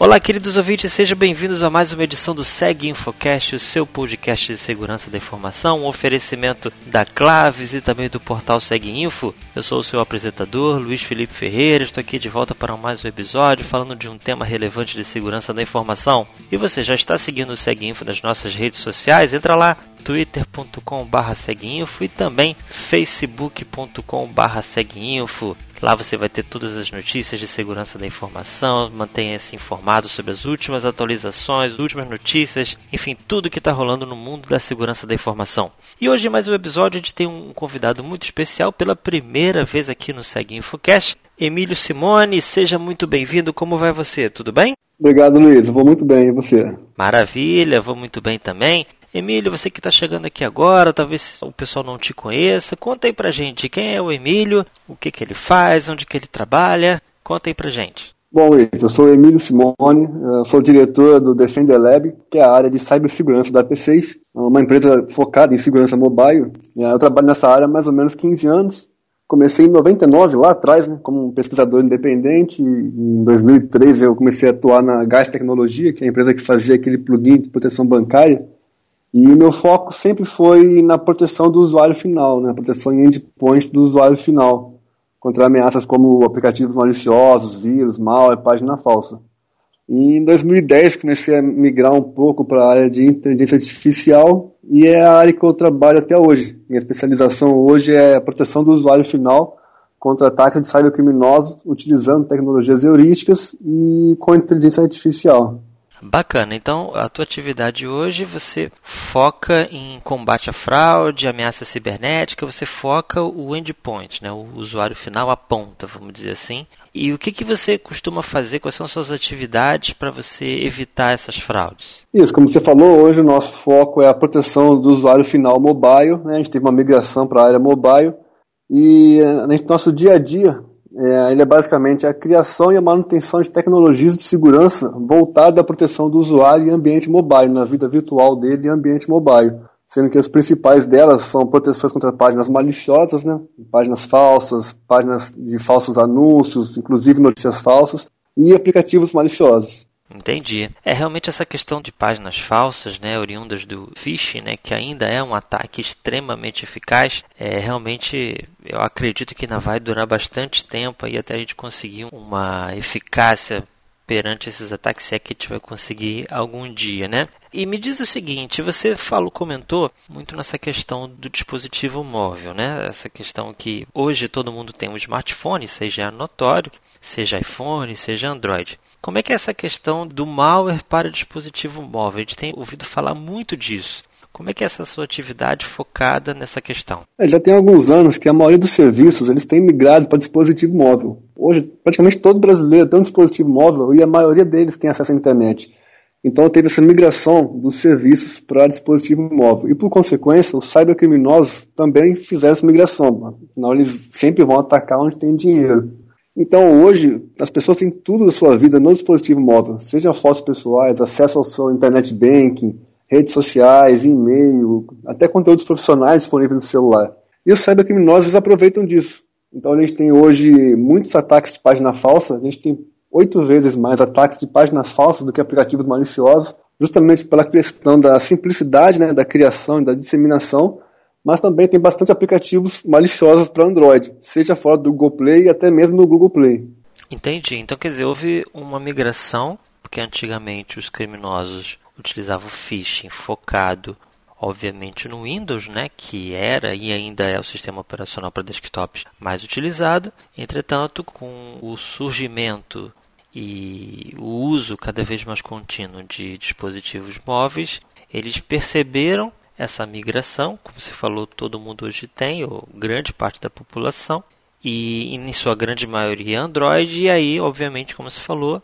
Olá, queridos ouvintes, sejam bem-vindos a mais uma edição do Seg Infocast, o seu podcast de segurança da informação, um oferecimento da Claves e também do portal Seg Info. Eu sou o seu apresentador, Luiz Felipe Ferreira, estou aqui de volta para mais um episódio falando de um tema relevante de segurança da informação. E você já está seguindo o Seg Info nas nossas redes sociais? Entra lá, twitter.com.br seguinfo e também facebook.com.br seguinfo. Lá você vai ter todas as notícias de segurança da informação, mantenha-se informado sobre as últimas atualizações, últimas notícias, enfim, tudo que está rolando no mundo da segurança da informação. E hoje, mais um episódio, a gente tem um convidado muito especial pela primeira vez aqui no Segue InfoCast, Emílio Simone. Seja muito bem-vindo. Como vai você? Tudo bem? Obrigado, Luiz. Eu vou muito bem. E você? Maravilha, vou muito bem também. Emílio, você que está chegando aqui agora, talvez o pessoal não te conheça. Conta aí pra gente quem é o Emílio, o que, que ele faz, onde que ele trabalha. Conta aí pra gente. Bom, eu sou o Emílio Simone, sou diretor do Defender Lab, que é a área de cibersegurança da P6, uma empresa focada em segurança mobile. Eu trabalho nessa área há mais ou menos 15 anos. Comecei em 99, lá atrás, né, como um pesquisador independente. Em 2003 eu comecei a atuar na Gás Tecnologia, que é a empresa que fazia aquele plugin de proteção bancária. E o meu foco sempre foi na proteção do usuário final, na né? proteção em endpoint do usuário final, contra ameaças como aplicativos maliciosos, vírus, malware, página falsa. E em 2010 comecei a migrar um pouco para a área de inteligência artificial e é a área que eu trabalho até hoje. Minha especialização hoje é a proteção do usuário final contra ataques de cybercriminosos utilizando tecnologias heurísticas e com inteligência artificial. Bacana. Então, a tua atividade hoje você foca em combate à fraude, ameaça cibernética, você foca o endpoint, né? o usuário final, a ponta, vamos dizer assim. E o que, que você costuma fazer? Quais são as suas atividades para você evitar essas fraudes? Isso, como você falou, hoje o nosso foco é a proteção do usuário final mobile. Né? A gente teve uma migração para a área mobile. E eh, no nosso dia a dia, é, ele é basicamente a criação e a manutenção de tecnologias de segurança voltada à proteção do usuário em ambiente mobile, na vida virtual dele em ambiente mobile. Sendo que as principais delas são proteções contra páginas maliciosas, né? páginas falsas, páginas de falsos anúncios, inclusive notícias falsas, e aplicativos maliciosos. Entendi. É realmente essa questão de páginas falsas, né, oriundas do phishing, né, que ainda é um ataque extremamente eficaz. É realmente, eu acredito que ainda vai durar bastante tempo aí até a gente conseguir uma eficácia perante esses ataques, se é que a gente vai conseguir algum dia, né? E me diz o seguinte, você falou, comentou muito nessa questão do dispositivo móvel, né? Essa questão que hoje todo mundo tem um smartphone, seja notório, seja iPhone, seja Android. Como é que é essa questão do malware para dispositivo móvel? A gente tem ouvido falar muito disso. Como é que é essa sua atividade focada nessa questão? É, já tem alguns anos que a maioria dos serviços eles têm migrado para dispositivo móvel. Hoje, praticamente todo brasileiro tem um dispositivo móvel e a maioria deles tem acesso à internet. Então teve essa migração dos serviços para dispositivo móvel. E por consequência, os cybercriminosos também fizeram essa migração. Afinal, eles sempre vão atacar onde tem dinheiro. Então hoje as pessoas têm tudo da sua vida no dispositivo móvel, seja fotos pessoais, acesso ao seu internet banking, redes sociais, e-mail, até conteúdos profissionais disponíveis no celular. E os cybercriminosos aproveitam disso. Então a gente tem hoje muitos ataques de página falsa, a gente tem oito vezes mais ataques de páginas falsas do que aplicativos maliciosos, justamente pela questão da simplicidade né, da criação e da disseminação mas também tem bastante aplicativos maliciosos para Android, seja fora do Google Play e até mesmo no Google Play. Entendi. Então quer dizer, houve uma migração, porque antigamente os criminosos utilizavam phishing focado, obviamente, no Windows, né, que era e ainda é o sistema operacional para desktops mais utilizado. Entretanto, com o surgimento e o uso cada vez mais contínuo de dispositivos móveis, eles perceberam essa migração, como você falou, todo mundo hoje tem, ou grande parte da população, e em sua grande maioria Android, e aí, obviamente, como você falou,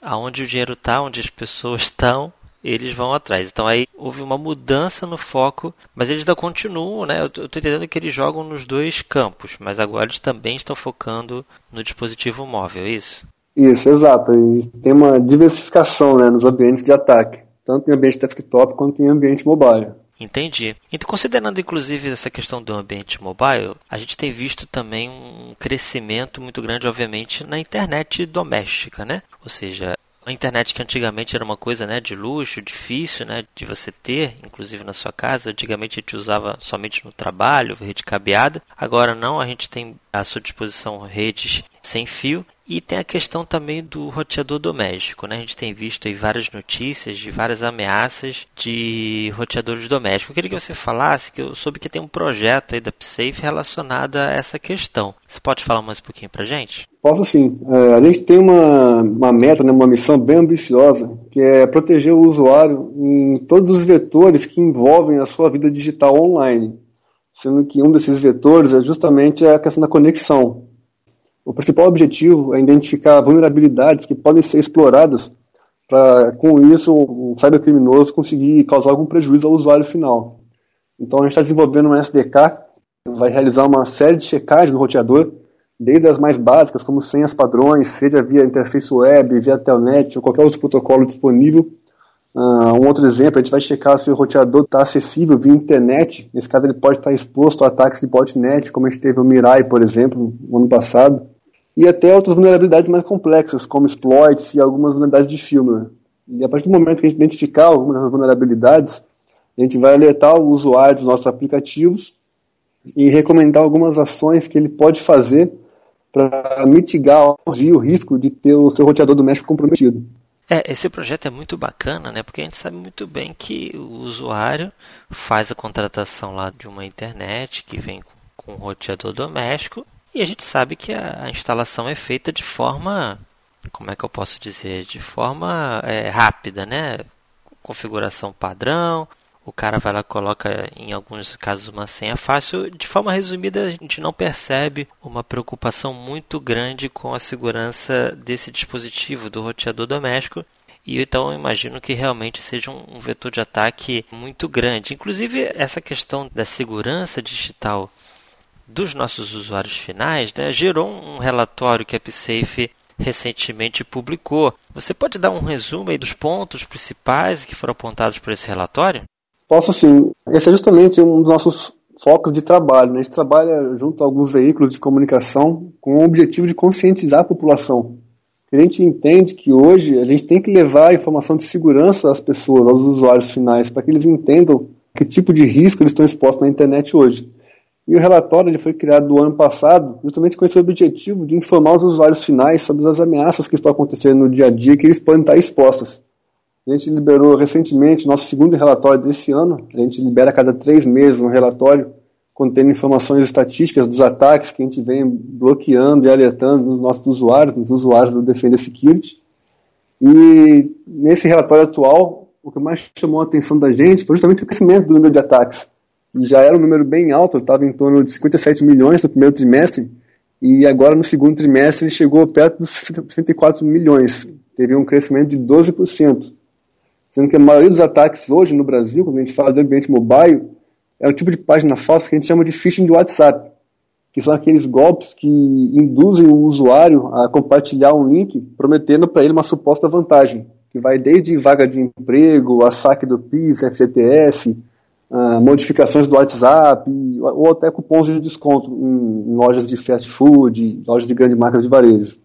aonde o dinheiro está, onde as pessoas estão, eles vão atrás. Então aí houve uma mudança no foco, mas eles ainda continuam, né? Eu estou entendendo que eles jogam nos dois campos, mas agora eles também estão focando no dispositivo móvel, é isso? Isso, exato. E tem uma diversificação né, nos ambientes de ataque, tanto em ambiente desktop quanto em ambiente mobile. Entendi. Então, considerando inclusive essa questão do ambiente mobile, a gente tem visto também um crescimento muito grande, obviamente, na internet doméstica, né? Ou seja, A internet que antigamente era uma coisa né, de luxo, difícil né, de você ter, inclusive na sua casa. Antigamente a gente usava somente no trabalho, rede cabeada. Agora não, a gente tem à sua disposição redes sem fio e tem a questão também do roteador doméstico. Né? A gente tem visto aí várias notícias de várias ameaças de roteadores domésticos. Eu queria que você falasse, que eu soube que tem um projeto aí da PSAFE relacionado a essa questão. Você pode falar mais um pouquinho para gente? Posso sim. É, a gente tem uma, uma meta, né, uma missão bem ambiciosa, que é proteger o usuário em todos os vetores que envolvem a sua vida digital online. Sendo que um desses vetores é justamente a questão da conexão. O principal objetivo é identificar vulnerabilidades que podem ser exploradas para, com isso, o cybercriminoso conseguir causar algum prejuízo ao usuário final. Então, a gente está desenvolvendo um SDK vai realizar uma série de checagens no roteador, desde as mais básicas, como senhas padrões, seja via interface web, via telnet ou qualquer outro protocolo disponível. Uh, um outro exemplo, a gente vai checar se o roteador está acessível via internet. Nesse caso, ele pode estar exposto a ataques de botnet, como a gente teve o Mirai, por exemplo, no ano passado e até outras vulnerabilidades mais complexas, como exploits e algumas vulnerabilidades de firmware. E a partir do momento que a gente identificar algumas dessas vulnerabilidades, a gente vai alertar o usuário dos nossos aplicativos e recomendar algumas ações que ele pode fazer para mitigar o risco de ter o seu roteador doméstico comprometido. É, esse projeto é muito bacana, né? Porque a gente sabe muito bem que o usuário faz a contratação lá de uma internet que vem com um roteador doméstico e a gente sabe que a, instalação é feita de forma, como é que eu posso dizer, de forma é, rápida, né? Configuração padrão, o cara vai lá coloca em alguns casos uma senha fácil. De forma resumida, a gente não percebe uma preocupação muito grande com a segurança desse dispositivo do roteador doméstico. E então eu imagino que realmente seja um, um vetor de ataque muito grande. Inclusive essa questão da segurança digital dos nossos usuários finais né, gerou um relatório que a AppSafe recentemente publicou. Você pode dar um resumo aí dos pontos principais que foram apontados por esse relatório? Posso sim. Esse é justamente um dos nossos focos de trabalho. Né? A gente trabalha junto a alguns veículos de comunicação com o objetivo de conscientizar a população. A gente entende que hoje a gente tem que levar a informação de segurança às pessoas, aos usuários finais, para que eles entendam que tipo de risco eles estão expostos na internet hoje. E o relatório ele foi criado no ano passado justamente com esse objetivo de informar os usuários finais sobre as ameaças que estão acontecendo no dia a dia que eles podem estar expostos. A gente liberou recentemente nosso segundo relatório desse ano. A gente libera a cada três meses um relatório contendo informações estatísticas dos ataques que a gente vem bloqueando e alertando nos nossos usuários, nos usuários do Defender Security. E nesse relatório atual, o que mais chamou a atenção da gente foi justamente o crescimento do número de ataques já era um número bem alto, estava em torno de 57 milhões no primeiro trimestre, e agora no segundo trimestre ele chegou perto dos 64 milhões, teve um crescimento de 12%. Sendo que a maioria dos ataques hoje no Brasil, quando a gente fala de ambiente mobile, é o tipo de página falsa que a gente chama de phishing de WhatsApp, que são aqueles golpes que induzem o usuário a compartilhar um link prometendo para ele uma suposta vantagem, que vai desde vaga de emprego, a saque do PIS, FGTS, uh, modificações do WhatsApp, ou até cupons de desconto em, em lojas de fast food, lojas de grandes marcas de varejo.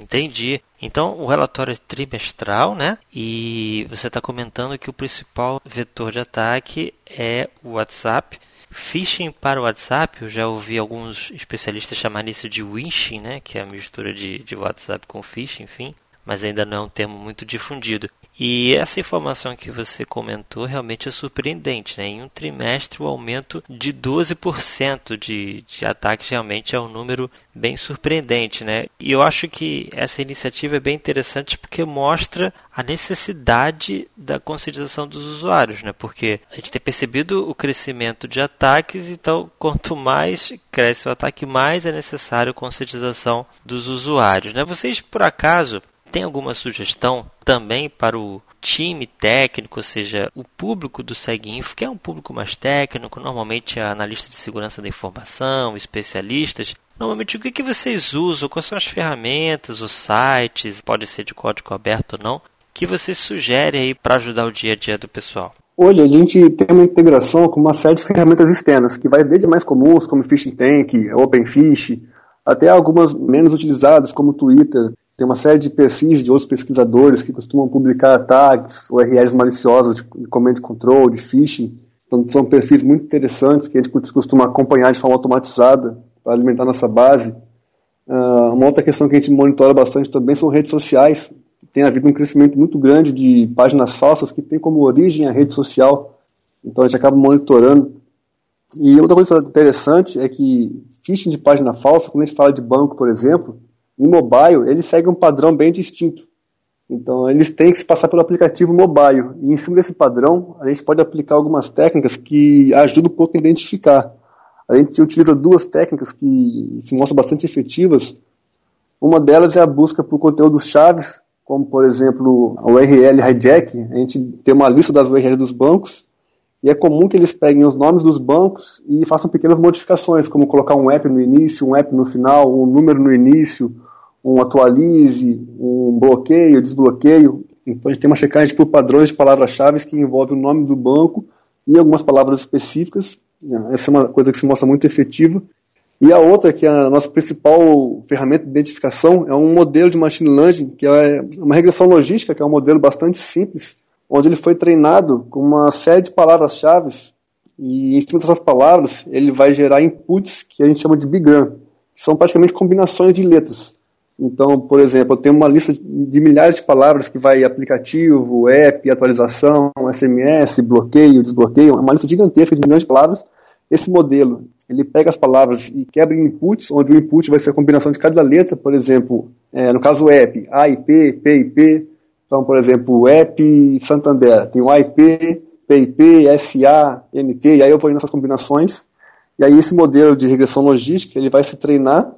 Entendi. Então o relatório é trimestral, né? E você está comentando que o principal vetor de ataque é o WhatsApp. Phishing para o WhatsApp, eu já ouvi alguns especialistas chamar isso de wishing, né? Que é a mistura de, de WhatsApp com phishing, enfim. Mas ainda não é um termo muito difundido. E essa informação que você comentou realmente é surpreendente. Né? Em um trimestre, o aumento de 12% de, de ataques realmente é um número bem surpreendente. Né? E eu acho que essa iniciativa é bem interessante porque mostra a necessidade da conscientização dos usuários. Né? Porque a gente tem percebido o crescimento de ataques, então quanto mais cresce o ataque, mais é necessário conscientização dos usuários. Né? Vocês, por acaso, tem alguma sugestão também para o time técnico, ou seja, o público do SegInfo, que é um público mais técnico, normalmente é analista de segurança da informação, especialistas. Normalmente, o que, que vocês usam? Quais são as ferramentas, os sites, pode ser de código aberto ou não, que vocês sugerem aí para ajudar o dia a dia do pessoal? Hoje a gente tem uma integração com uma série de ferramentas externas, que vai desde mais comuns, como Phishing Tank, OpenFish, até algumas menos utilizadas, como Twitter. Tem uma série de perfis de outros pesquisadores que costumam publicar ataques, URLs maliciosas de command control, de phishing. Então, são perfis muito interessantes que a gente costuma acompanhar de forma automatizada para alimentar nossa base. Uh, uma outra questão que a gente monitora bastante também são redes sociais. Tem havido um crescimento muito grande de páginas falsas que tem como origem a rede social. Então a gente acaba monitorando. E outra coisa interessante é que phishing de página falsa, quando a gente fala de banco, por exemplo, em mobile, ele segue um padrão bem distinto. Então, eles têm que se passar pelo aplicativo mobile. E em cima desse padrão, a gente pode aplicar algumas técnicas que ajudam um pouco a identificar. A gente utiliza duas técnicas que se mostram bastante efetivas. Uma delas é a busca por conteúdos chaves, como, por exemplo, a URL hijack. A gente tem uma lista das URLs dos bancos e é comum que eles peguem os nomes dos bancos e façam pequenas modificações, como colocar um app no início, um app no final, um número no início, um atualize, um bloqueio, desbloqueio. Então a gente tem uma checagem por padrões de palavras-chave que envolve o nome do banco e algumas palavras específicas. Essa é uma coisa que se mostra muito efetiva. E a outra, que é a nossa principal ferramenta de identificação, é um modelo de machine learning, que é uma regressão logística, que é um modelo bastante simples, onde ele foi treinado com uma série de palavras-chave e em cima dessas palavras ele vai gerar inputs que a gente chama de bigram, que são praticamente combinações de letras. Então, por exemplo, eu tenho uma lista de milhares de palavras que vai aplicativo, app, atualização, SMS, bloqueio, desbloqueio, uma lista gigantesca de milhões de palavras. Esse modelo, ele pega as palavras e quebra em inputs, onde o input vai ser a combinação de cada letra, por exemplo, é, no caso app, A e P, P e P. Então, por exemplo, app Santander, tem o AIP, PIP, SA, MT, e aí eu vou indo nessas combinações. E aí esse modelo de regressão logística, ele vai se treinar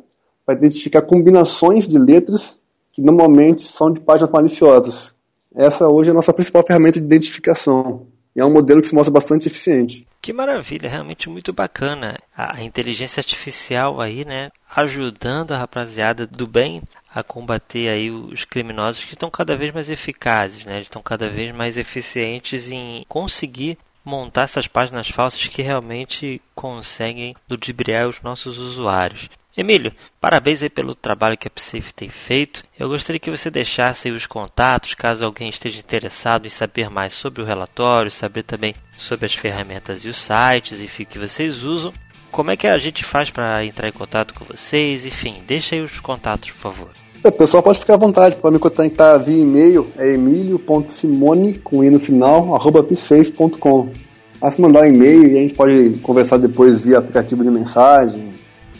para identificar combinações de letras que normalmente são de páginas maliciosas. Essa hoje é a nossa principal ferramenta de identificação. E é um modelo que se mostra bastante eficiente. Que maravilha, realmente muito bacana. A inteligência artificial aí, né, ajudando a rapaziada do bem a combater aí os criminosos que estão cada vez mais eficazes, né? Estão cada vez mais eficientes em conseguir montar essas páginas falsas que realmente conseguem ludibriar os nossos usuários. Emílio, parabéns aí pelo trabalho que a PSAFE tem feito. Eu gostaria que você deixasse os contatos, caso alguém esteja interessado em saber mais sobre o relatório, saber também sobre as ferramentas e os sites, enfim, que vocês usam. Como é que a gente faz para entrar em contato com vocês? Enfim, deixa aí os contatos, por favor. É, o pessoal pode ficar à vontade, pode me contactar via e-mail, é emilio.simone, com i no final, arroba psafe.com. Basta mandar um e-mail e a gente pode conversar depois via aplicativo de mensagem,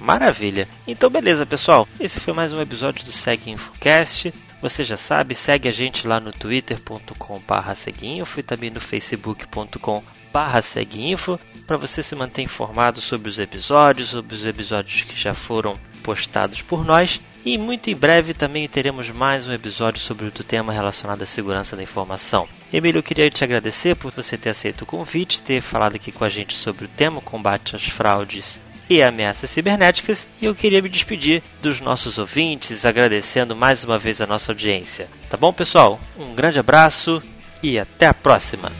Maravilha. Então, beleza, pessoal. Esse foi mais um episódio do Segue Infocast. Você já sabe, segue a gente lá no twitter.com.br seguinfo e também no facebook.com seguinfo para você se manter informado sobre os episódios, sobre os episódios que já foram postados por nós. E muito em breve também teremos mais um episódio sobre o tema relacionado à segurança da informação. Emílio, eu queria te agradecer por você ter aceito o convite, ter falado aqui com a gente sobre o tema combate às fraudes e ameaças cibernéticas, e eu queria me despedir dos nossos ouvintes, agradecendo mais uma vez a nossa audiência. Tá bom, pessoal? Um grande abraço e até a próxima!